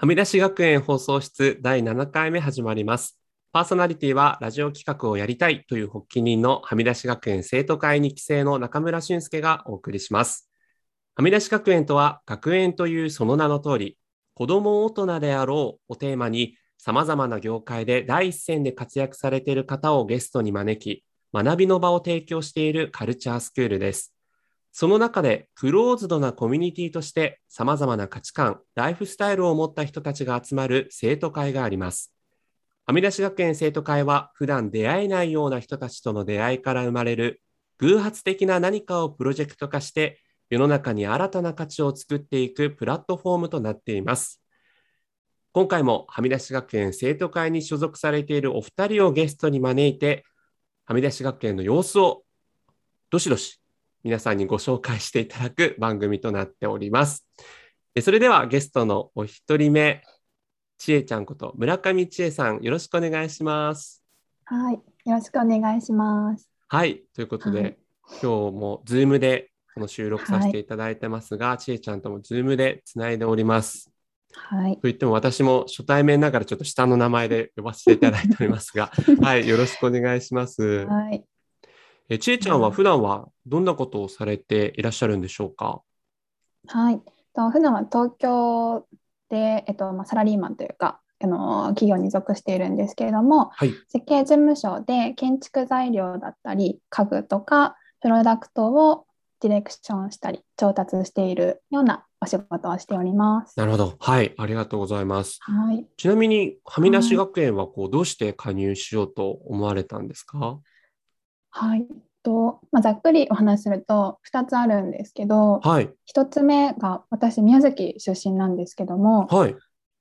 はみ出し学園放送室第7回目始まります。パーソナリティはラジオ企画をやりたいという発起人のはみ出し学園生徒会2期生の中村俊介がお送りします。はみ出し学園とは学園というその名の通り、子供大人であろうをテーマに様々な業界で第一線で活躍されている方をゲストに招き、学びの場を提供しているカルチャースクールです。その中でクローズドなコミュニティとして様々な価値観、ライフスタイルを持った人たちが集まる生徒会があります。はみ出し学園生徒会は普段出会えないような人たちとの出会いから生まれる偶発的な何かをプロジェクト化して世の中に新たな価値を作っていくプラットフォームとなっています。今回もはみ出し学園生徒会に所属されているお二人をゲストに招いて、はみ出し学園の様子をどしどし皆さんにご紹介していただく番組となっております。えそれではゲストのお一人目、ちえちゃんこと村上千恵さん、よろしくお願いします。はい、よろしくお願いします。はい、ということで、はい今日も Zoom でこの収録させていただいてますが、ちえちゃんとも Zoom でつないでおります。はい、といっても私も初対面ながらちょっと下の名前で呼ばせていただいておりますが、はい、よろしくお願いします。はい、えちえちゃんは普段はどんなことをされていらっしゃるんでしょうか？はい。と普段は東京で、えっとまあ、サラリーマンというか、あの企業に属しているんですけれども、はい。設計事務所で建築材料だったり、家具とかプロダクトをディレクションしたり、調達しているようなお仕事をしております。なるほど。はい。ありがとうございます。はい。ちなみに、はみ出し学園はこうどうして加入しようと思われたんですか？はい。とまあ、ざっくりお話しすると2つあるんですけど、はい。1つ目が私宮崎出身なんですけども、はい。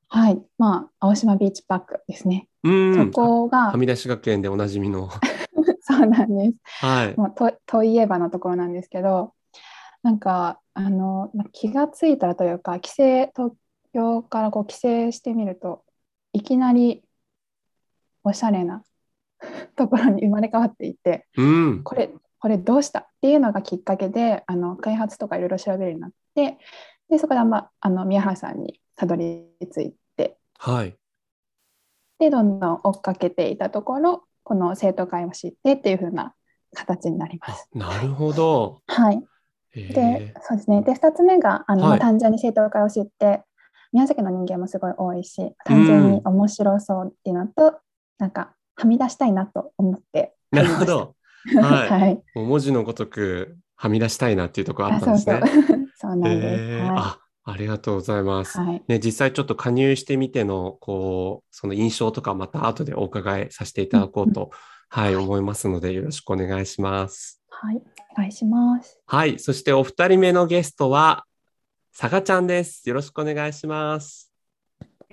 はい、まあ青島ビーチパークですね。うーそん。こがはみ出し学園でおなじみの。そうなんです。はい。もうとといえばのところなんですけど、なんかあのまあ気がついたらというか帰省東京からこう帰省してみるといきなりおしゃれな ところに生まれ変わっていて。うん。これこれどうしたっていうのがきっかけであの開発とかいろいろ調べるようになってでそこで、まあ、あの宮原さんにたどり着いてはい。でどんどん追っかけていたところこの生徒会を知ってっていう風な形になりまあす。なるほど。はい、へでえそうですねで2つ目があの、はいまあ単純に生徒会を知って宮崎の人間もすごい多いし単純に面白そうっていうのと、なんかはみ出したいなと思ってなるほど。はい はい、もう文字のごとくはみ出したいなっていうところああったんそうですね。そうそうなんです。へえはあ、ありがとうございます。い、はいね、実際ちょっと加入してみての、こう、その印象とかまた後でお伺いさせていただこうと、はい、思いますので、よろしくお願いします。はい、お願いします。はい、そしてお二人目のゲストは、さがちゃんです。よろしくお願いします。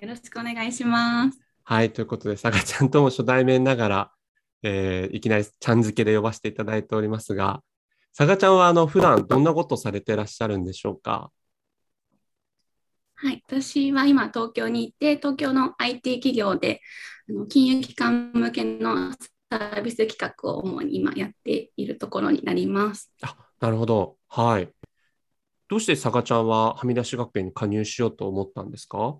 よろしくお願いします。はい、ということで、さがちゃんとも初対面ながら、えーいきなりちゃん付けで呼ばせていただいておりますが、さがちゃんはあの普段どんなことされてらっしゃるんでしょうか？はい、私は今東京にいて、東京の IT 企業であの金融機関向けのサービス企画を主に今やっているところになります。あ、なるほど。はい。どうしてさがちゃんははみ出し学園に加入しようと思ったんですか？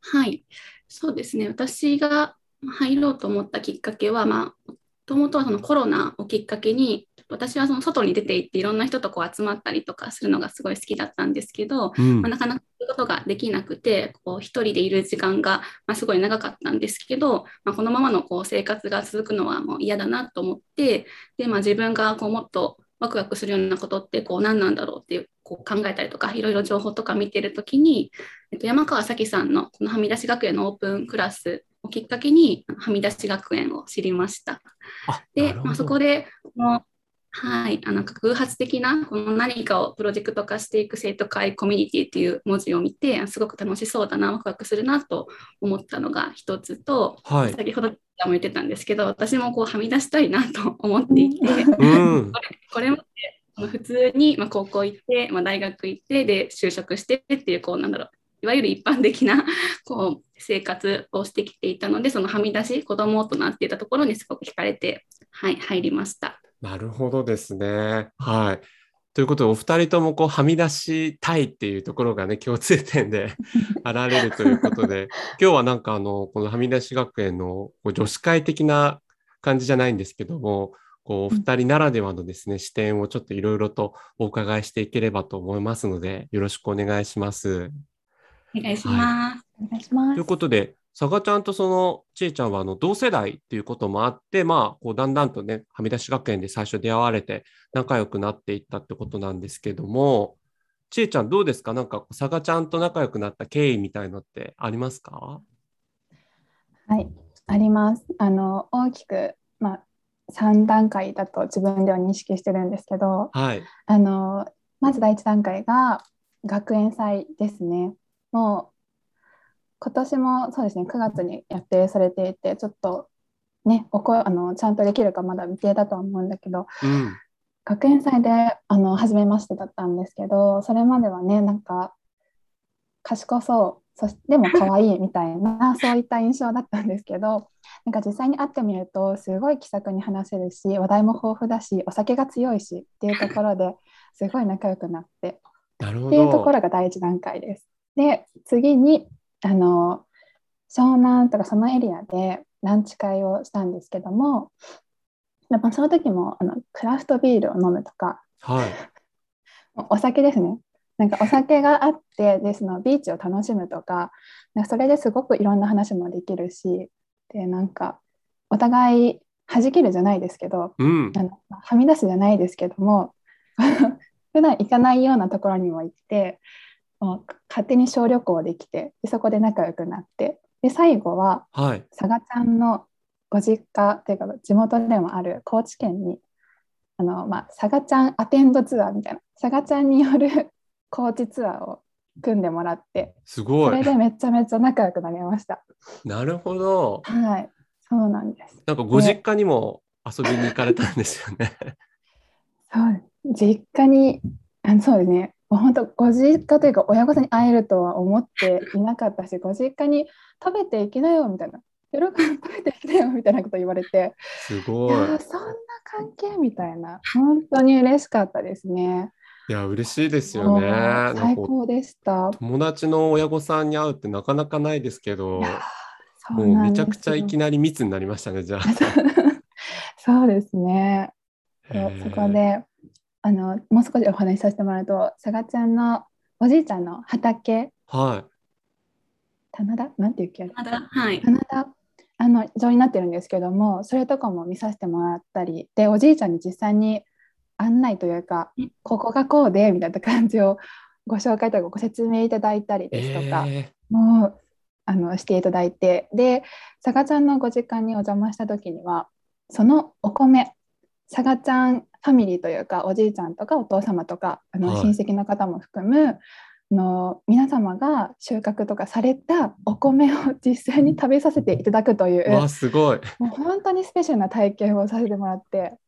はい、そうですね。私が入ろうと思ったきっかけは、まあ、もともとはそのコロナをきっかけに、私はその外に出て行っていろんな人とこう集まったりとかするのがすごい好きだったんですけど、うんまあ、なかなかそういうことができなくて、こう一人でいる時間が、まあ、すごい長かったんですけど、まあ、このままのこう生活が続くのはもう嫌だなと思って、でまあ、自分がこうもっとワクワクするようなことってこう何なんだろうっていうこう考えたりとか、いろいろ情報とか見てるときに、えっと、山川咲さんのこのはみ出し学園のオープンクラスをきっかけに、はみ出し学園を知りました。で、まあ、そこでこの、はい、あの偶発的なこの何かをプロジェクト化していく生徒会コミュニティっていう文字を見て、あすごく楽しそうだな、ワクワクするなと思ったのが一つと、はい。先ほども言ってたんですけど、私もこうはみ出したいなと思っていて、うん。これまでまあ普通にまあ高校行って、まあ、大学行ってで就職してっていうこうなんだろういわゆる一般的なこう生活をしてきていたのでそのはみ出し子供大人っていったところにすごく惹かれて、はい、入りました。なるほどですね。はい。ということで、お二人ともこうはみ出したいっていうところがね、共通点で あられるということで、今日はなんかあの、このはみ出し学園の女子会的な感じじゃないんですけども、こう、お二人ならではのですね、視点をちょっといろいろとお伺いしていければと思いますので、よろしくお願いします。お願いします。お願いしますという。ことで、佐賀ちゃんとそのちえちゃんはあの同世代っていうこともあって、まあ、こうだんだんとね、はみ出し学園で最初出会われて仲良くなっていったってことなんですけども、ちえちゃんどうですか？なんか佐賀ちゃんと仲良くなった経緯みたいのってありますか？はい、あります。あの大きく、まあ、3段階だと自分では認識してるんですけど、はい。あのまず第1段階が学園祭ですね。もう今年もそうですね、9月に予定されていて、ちょっとね、おこあのちゃんとできるかまだ未定だとは思うんだけど、うん。学園祭であの初めましてだったんですけどそれまではねなんか賢そうそしてでも可愛いみたいな そういった印象だったんですけどなんか実際に会ってみるとすごい気さくに話せるし話題も豊富だしお酒が強いしっていうところですごい仲良くなってっていうとこど。ろが第一段階です。で次にあの湘南とかそのエリアでランチ会をしたんですけどもやっぱその時もあのクラフトビールを飲むとかはい。お酒ですねなんかお酒があってでそのビーチを楽しむとかかそれですごくいろんな話もできるしでなんかお互い弾けるじゃないですけどうん。あのはみ出すじゃないですけども 普段行かないようなところにも行って勝手に小旅行できてでそこで仲良くなってで最後ははい。佐賀ちゃんのご実家というか地元でもある高知県にあの、まあ、佐賀ちゃんアテンドツアーみたいな佐賀ちゃんによる 高知ツアーを組んでもらってすごい。それでめちゃめちゃ仲良くなりました。なるほど。はいそうなんです。なんかご実家にも遊びに行かれたんですよね。そう実家にあのそうですね本当ご実家というか親御さんに会えるとは思っていなかったしご実家に食べていきなよみたいな喜んで食べていきなよみたいなこと言われていすごい。そんな関係みたいな本当に嬉しかったですね。いや、嬉しいですよね。最高でした。友達の親御さんに会うってなかなかないですけどもうめちゃくちゃいなきなり密になりましたね、じゃあ。そうですね。そこであのもう少しお話しさせてもらうと佐賀ちゃんのおじいちゃんの畑。は棚田？なんていうっけあれまだ、はい。棚田。あの状になってるんですけどもそれとかも見させてもらったり。でおじいちゃんに実際に案内というかうん。ここがこうでみたいな感じをご紹介とかご説明いただいたりい。ですとか、えもうあのしていただいて。で佐賀ちゃんのご実家にお邪魔した時にはそのお米佐賀ちゃんファミリーというかおじいちゃんとかお父様とかあのはい親戚の方も含む、あの皆様が収穫とかされたお米を実際に食べさせていただくというすごい。もう本当にスペシャルな体験をさせてもらってっ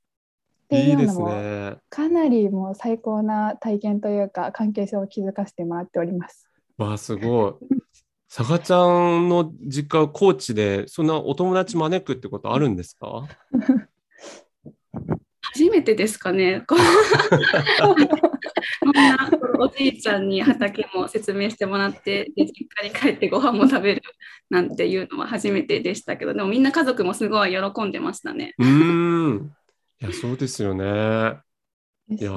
ていいうですいのもね。かなりもう最高な体験というか関係性を築かせてもらっております。わあ、すごい。佐賀ちゃんの実家は高知で、そんなお友達招くってことあるんですか？初めてですかね。こんなおじいちゃんに畑も説明してもらって、で実家に帰ってご飯も食べるなんていうのは初めてでしたけど、でもみんな家族もすごい喜んでましたね。うーん。いや、そうですよね。いや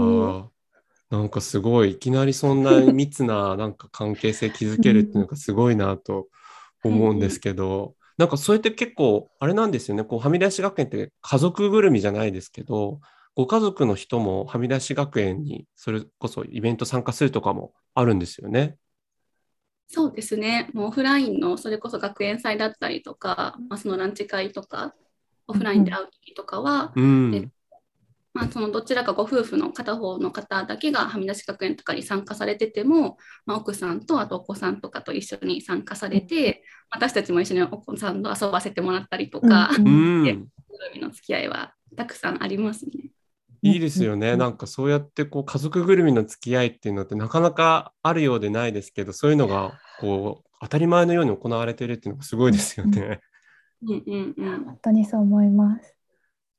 なんかすごい、いきなりそんな密ななんか関係性築けるっていうのがすごいなと思うんですけど、なんかそれって結構、あれなんですよね、こう、はみ出し学園って家族ぐるみじゃないですけど、ご家族の人もはみ出し学園にそれこそイベント参加するとかもあるんですよね。そうですね。もうオフラインのそれこそ学園祭だったりとか、まあ、そのランチ会とか、オフラインで会う時とかは、うん。えまあ、そのどちらかご夫婦の片方の方だけがはみ出し学園とかに参加されてても、まあ、奥さんとあとお子さんとかと一緒に参加されて、私たちも一緒にお子さんと遊ばせてもらったりとか、うんうん。で海の付き合いはたくさんありますね。いいですよね。うんなんかそうやってこう家族ぐるみの付き合いっていうのってなかなかあるようでないですけど、そういうのがこう当たり前のように行われてるっていうのがすごいですよね。うんうんうん。本当にそう思います。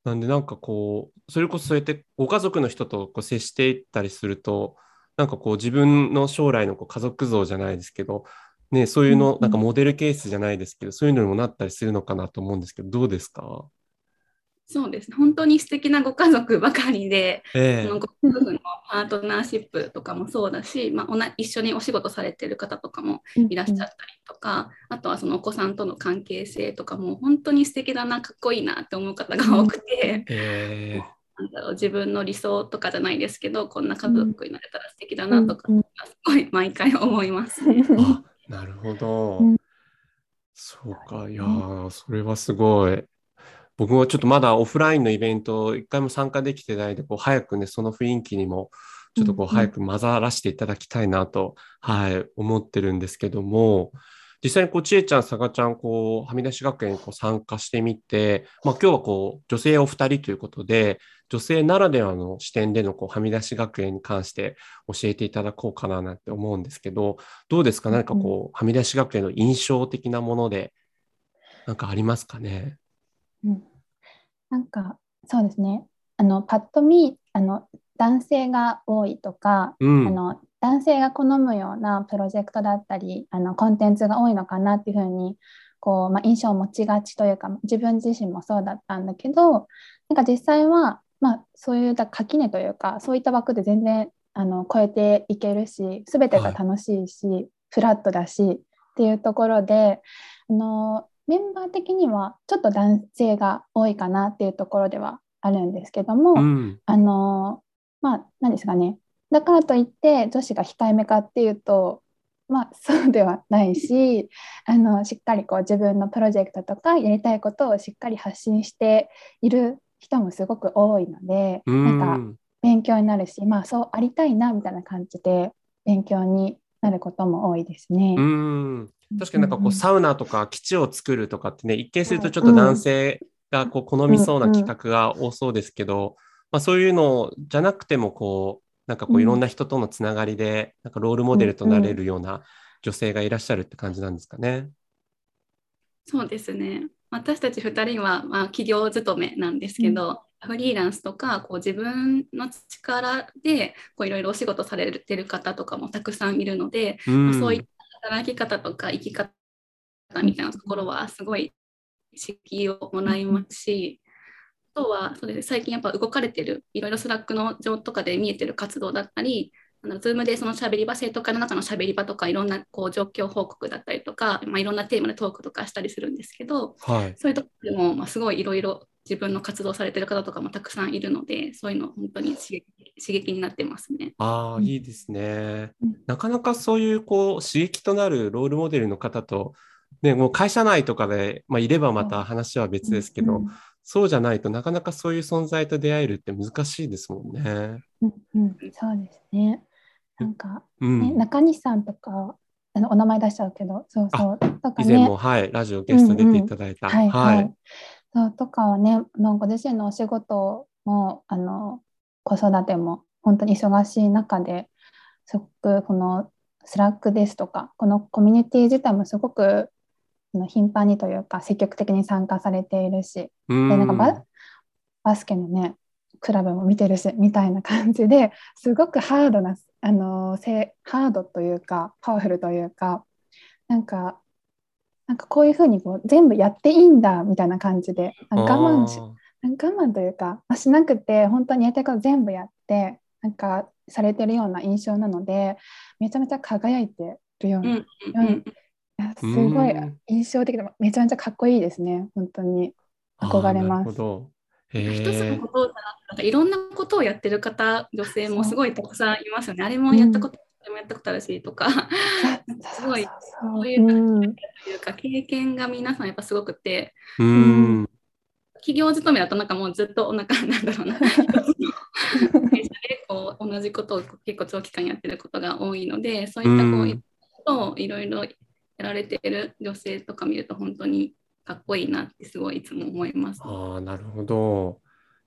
なんでなんかこう、それこそそうやってご家族の人とこう接していったりすると、なんかこう自分の将来のこう家族像じゃないですけど、ね、そういうの、なんかモデルケースじゃないですけど、そういうのにもなったりするのかなと思うんですけど、どうですか？そうです。ね本当に素敵なご家族ばかりで、ええ。そのご家族のパートナーシップとかもそうだし、まあ、おな一緒にお仕事されてる方とかもいらっしゃったりとか、あとはそのお子さんとの関係性とかも本当に素敵だなかっこいいなって思う方が多くて、えなんだろう自分の理想とかじゃないですけどこんな家族になれたら素敵だなとか、うんうん。すごい毎回思います。なるほど。うん。そうか、いやー、それはすごい。僕もちょっとまだオフラインのイベント一回も参加できてないので、こう早くね、その雰囲気にもちょっとこううんうん。早く混ざらせていただきたいなと、はい、思ってるんですけども、実際にこう、ちえちゃん、さがちゃん、こう、はみ出し学園にこう参加してみて、まあ今日はこう、女性お二人ということで、女性ならではの視点でのこうはみ出し学園に関して教えていただこうかななんて思うんですけど、どうですか？何かこう、はみ出し学園の印象的なもので、なんかありますかね？うん。なんかそうですね。あのパッと見あの男性が多いとか、うん。あの男性が好むようなプロジェクトだったりあのコンテンツが多いのかなっていうふうにこう、まあ、印象を持ちがちというか自分自身もそうだったんだけどなんか実際は、まあ、そういった垣根というかそういった枠で全然あの超えていけるし全てが楽しいし、フラットだしっていうところであのメンバー的にはちょっと男性が多いかなっていうところではあるんですけども、うん。あのまあ何ですかねだからといって女子が控えめかっていうとまあそうではないし あのしっかりこう自分のプロジェクトとかやりたいことをしっかり発信している人もすごく多いので、うなんかん。勉強になるしまあそうありたいなみたいな感じで勉強になることも多いですね。うん。確かになんかこう、サウナとか基地を作るとかってね、一見するとちょっとうん男性がこう好みそうな企画が多そうですけど、まあそういうのじゃなくてもこう、なんかこううんいろんな人とのつながりで、なんかロールモデルとなれるような女性がいらっしゃるって感じなんですかね。そうですね。私たち2人は、まあ、企業勤めなんですけど、フリーランスとかこう自分の力でこういろいろお仕事されてる方とかもたくさんいるので、うん。まあそういった働き方とか生き方みたいなところはすごい刺激をもらいますし、あとはそうで最近やっぱ動かれてるいろいろ Slack の上とかで見えてる活動だったりあの Zoom でそのしゃべり場生徒会の中のしゃべり場とかいろんなこう状況報告だったりとか、まあ、いろんなテーマでトークとかしたりするんですけどはい。そういうところでも、まあ、すごいいろいろ自分の活動されてる方とかもたくさんいるのでそういうの本当に刺激刺激になってますね。ああ、うんいいですねうん。なかなかそういうこう刺激となるロールモデルの方と、ね、もう会社内とかで、まあ、いればまた話は別ですけど、うんそうじゃないとなかなかそういう存在と出会えるって難しいですもんね。うんうんそうですね。なんか、うん。ね、中西さんとかあのお名前出しちゃうけどそうそうとかね以前も、はい、ラジオゲスト出ていただいた。はいははいい。そうとかはねあのご自身のお仕事もあの子育ても本当に忙しい中ですごくこの Slack ですとかこのコミュニティ自体もすごく頻繁にというか積極的に参加されているしうん。でなんかババスケのねクラブも見てるしみたいな感じですごくハードなあのせハードというかパワフルというかなんかなんかこういうふうにこう全部やっていいんだみたいな感じで我慢しあ我慢というか、まあ、しなくて本当にやりたいこと全部やってなんかされてるような印象なのでめちゃめちゃ輝いてるような、いうんうんうんやすうんごい印象的でめちゃめちゃかっこいいですね本当に。ー憧れますあーなるほど。へ一つのえ。ことじゃなくてなんかいろんなことをやってる方女性もすごいたくさんいますよね。あれもやったこと、あれもやったことあるしとかすごいそういううんというか経験が皆さんやっぱすごくてうん。企業勤めだとなんかもうずっとお腹なんだろうなこう同じことを結構長期間やってることが多いのでそういったこううんいろいろいろいろやられている女性とか見ると本当にかっこいいなってすごいいつも思います。ああ、なるほど。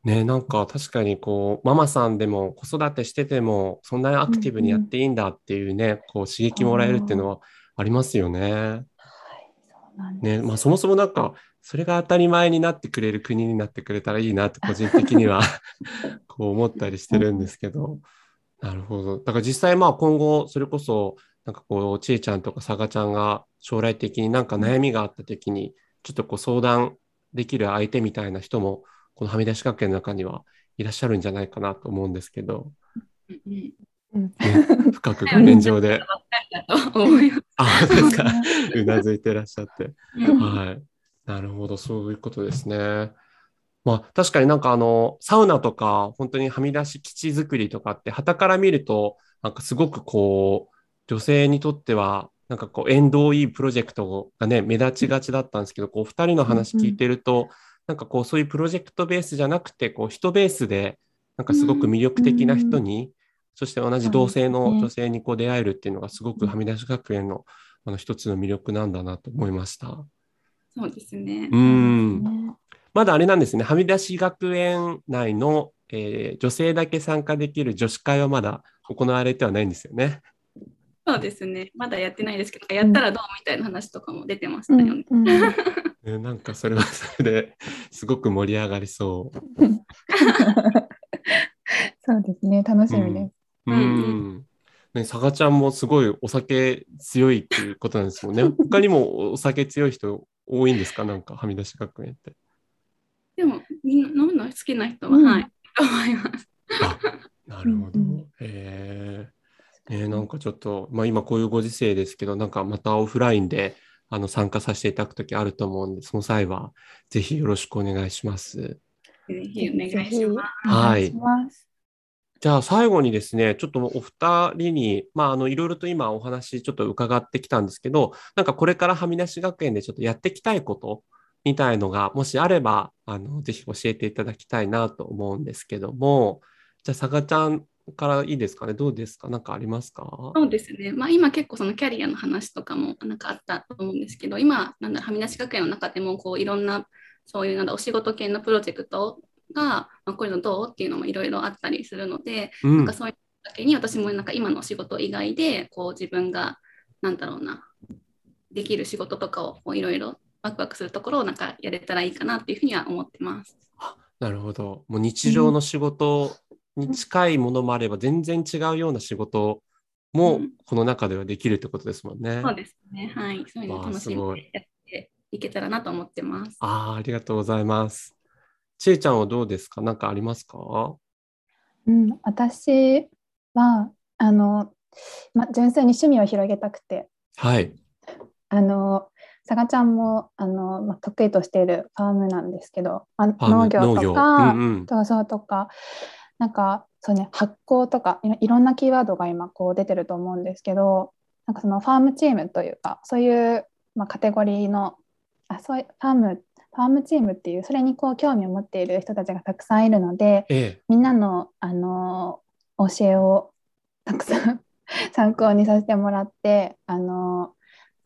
ね、なんか確かにこう、ママさんでも子育てしてても、そんなにアクティブにやっていいんだっていうね、こう刺激もらえるっていうのはありますよね。ね、まあそもそもなんか、それが当たり前になってくれる国になってくれたらいいなって個人的には こう思ったりしてるんですけど、なるほど。だから実際まあ今後それこそなんかこうちえちゃんとかさがちゃんが将来的になんか悩みがあった時にちょっとこう相談できる相手みたいな人もこのはみ出し学園の中にはいらっしゃるんじゃないかなと思うんですけど、ね、深く画面上で。あ、そうですか。うなずいてらっしゃって。うんはい。なるほど、そういうことですね。まあ確かになんかあの、サウナとか、本当にはみ出し基地作りとかって、傍から見ると、なんかすごくこう、女性にとっては、なんかこう、縁遠いプロジェクトがね、目立ちがちだったんですけど、こう、二人の話聞いてると、なんかこう、そういうプロジェクトベースじゃなくて、こう、人ベースで、なんかすごく魅力的な人に、そして同じ同性の女性にこう出会えるっていうのが、すごくはみ出し学園のあの一つの魅力なんだなと思いました。そうですね。うん。ねまだあれなんですね、はみ出し学園内の、えー女性だけ参加できる女子会はまだ行われてはないんですよね。そうですね。まだやってないですけど、やったらどうみたいな話とかも出てましたよね。うんうんねなんかそれはそれですごく盛り上がりそう。そうですね、楽しみです。ううんん。ね、さがちゃんもすごいお酒強いっていうことなんですもんね。他にもお酒強い人多いんですか？なんかはみ出し学園って。でも、みんな飲むの好きな人は、うんはい、と思います。あなるほど。うんうんへえ。ね、なんかちょっと、まあ今こういうご時世ですけど、なんかまたオフラインであの参加させていただくときあると思うんで、その際はぜひよろしくお願いします。ぜひお願いします。お願い。じゃあ最後にですね、ちょっとお二人に、まああのいろいろと今お話ちょっと伺ってきたんですけど、なんかこれからはみ出し学園でちょっとやっていきたいことみたいのが、もしあれば、あの、ぜひ教えていただきたいなと思うんですけども、じゃあ、さがちゃんからいいですかね？どうですか？なんかありますか？そうですね。まあ今結構そのキャリアの話とかもなんかあったと思うんですけど、今、なんだはみ出し学園の中でもこういろんなそういうなんだお仕事系のプロジェクトが、まあ、こういうのどうっていうのもいろいろあったりするので、うんなんかそういう時に私もなんか今のお仕事以外でこう自分がなんだろうなできる仕事とかをいろいろワクワクするところをなんかやれたらいいかなっていうふうには思ってます。なるほど。もう日常の仕事に近いものもあれば、全然違うような仕事もうんこの中ではできるってことですもんね。そうですね。はい。そういうのを楽しわあすごいんでやっていけたらなと思ってます。ああ、ありがとうございます。ちえちゃんはどうですか？何かありますか？うん、私はあの、ま、純粋に趣味を広げたくてはい。あのさがちゃんもあの、ま、得意としているファームなんですけど、ま、農業とかうんうんとかなんかそう、ね、発酵とかいろんなキーワードが今こう出てると思うんですけどなんかそのファームチームというかそういう、まあ、カテゴリーのあそういうファームファームチームっていうそれにこう興味を持っている人たちがたくさんいるのでええ。みんなの、あの教えをたくさん参考にさせてもらって、あの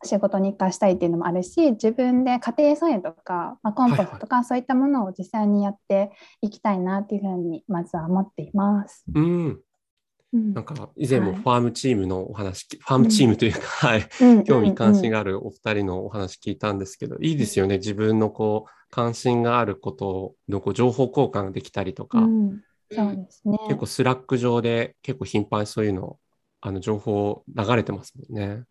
仕事に生かしたいっていうのもあるし自分で家庭菜園とか、まあ、コンポストとか、そういったものを実際にやっていきたいなっていうふうにまずは思っています。うん。うんなんか以前もはいファームチームのお話、ファームチームというか、はい。うん興味関心ががあるお二人のお話聞いたんですけど、いいですよね。自分のこう、関心があることのこう情報交換ができたりとか、うん、そうですね。結構 Slack 上で結構頻繁にそういうの、あの情報流れてますもんね。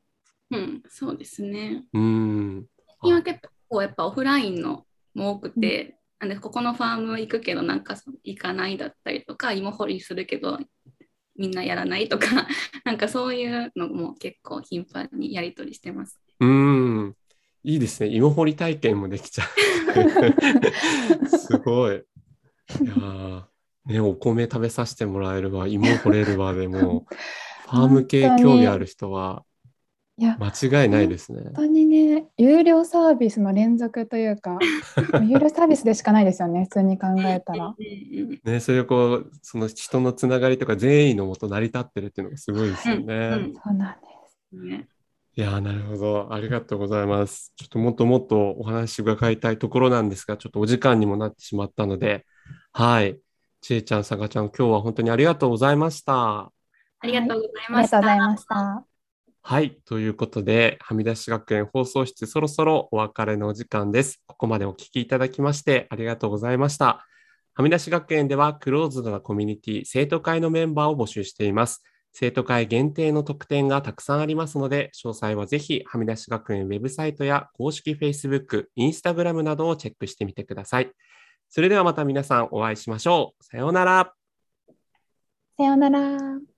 うん、そうですね。うん。今結構やっぱオフラインのも多くて、なんでここのファーム行くけどなんか行かないだったりとか芋掘りするけどみんなやらないとか なんかそういうのも結構頻繁にやり取りしてます。うん。いいですね。芋掘り体験もできちゃう。すごい。いやーね、お米食べさせてもらえるわ、芋掘れるわでもう、ファーム系興味ある人はいや間違いないですね本。当にね有料サービスの連続というか 有料サービスでしかないですよね普通に考えたら。ね、それをこう、その人のつながりとか善意のもと成り立ってるっていうのがすごいですよね。うんそうなんです。ねいやーなるほど。ありがとうございます。ちょっともっともっとお話伺いたいところなんですが、ちょっとお時間にもなってしまったので、はい。ちえちゃん、さがちゃん、今日は本当にありがとうございました。ありがとうございありました。がとうございました。はい。ということで、はみ出し学園放送室、そろそろお別れのお時間です。ここまでお聞きいただきまして、ありがとうございました。はみ出し学園では、クローズドなコミュニティ、生徒会のメンバーを募集しています。生徒会限定の特典がたくさんありますので、詳細はぜひ、はみ出し学園ウェブサイトや公式 Facebook、Instagram などをチェックしてみてください。それではまた皆さんお会いしましょう。さようなら。さようなら。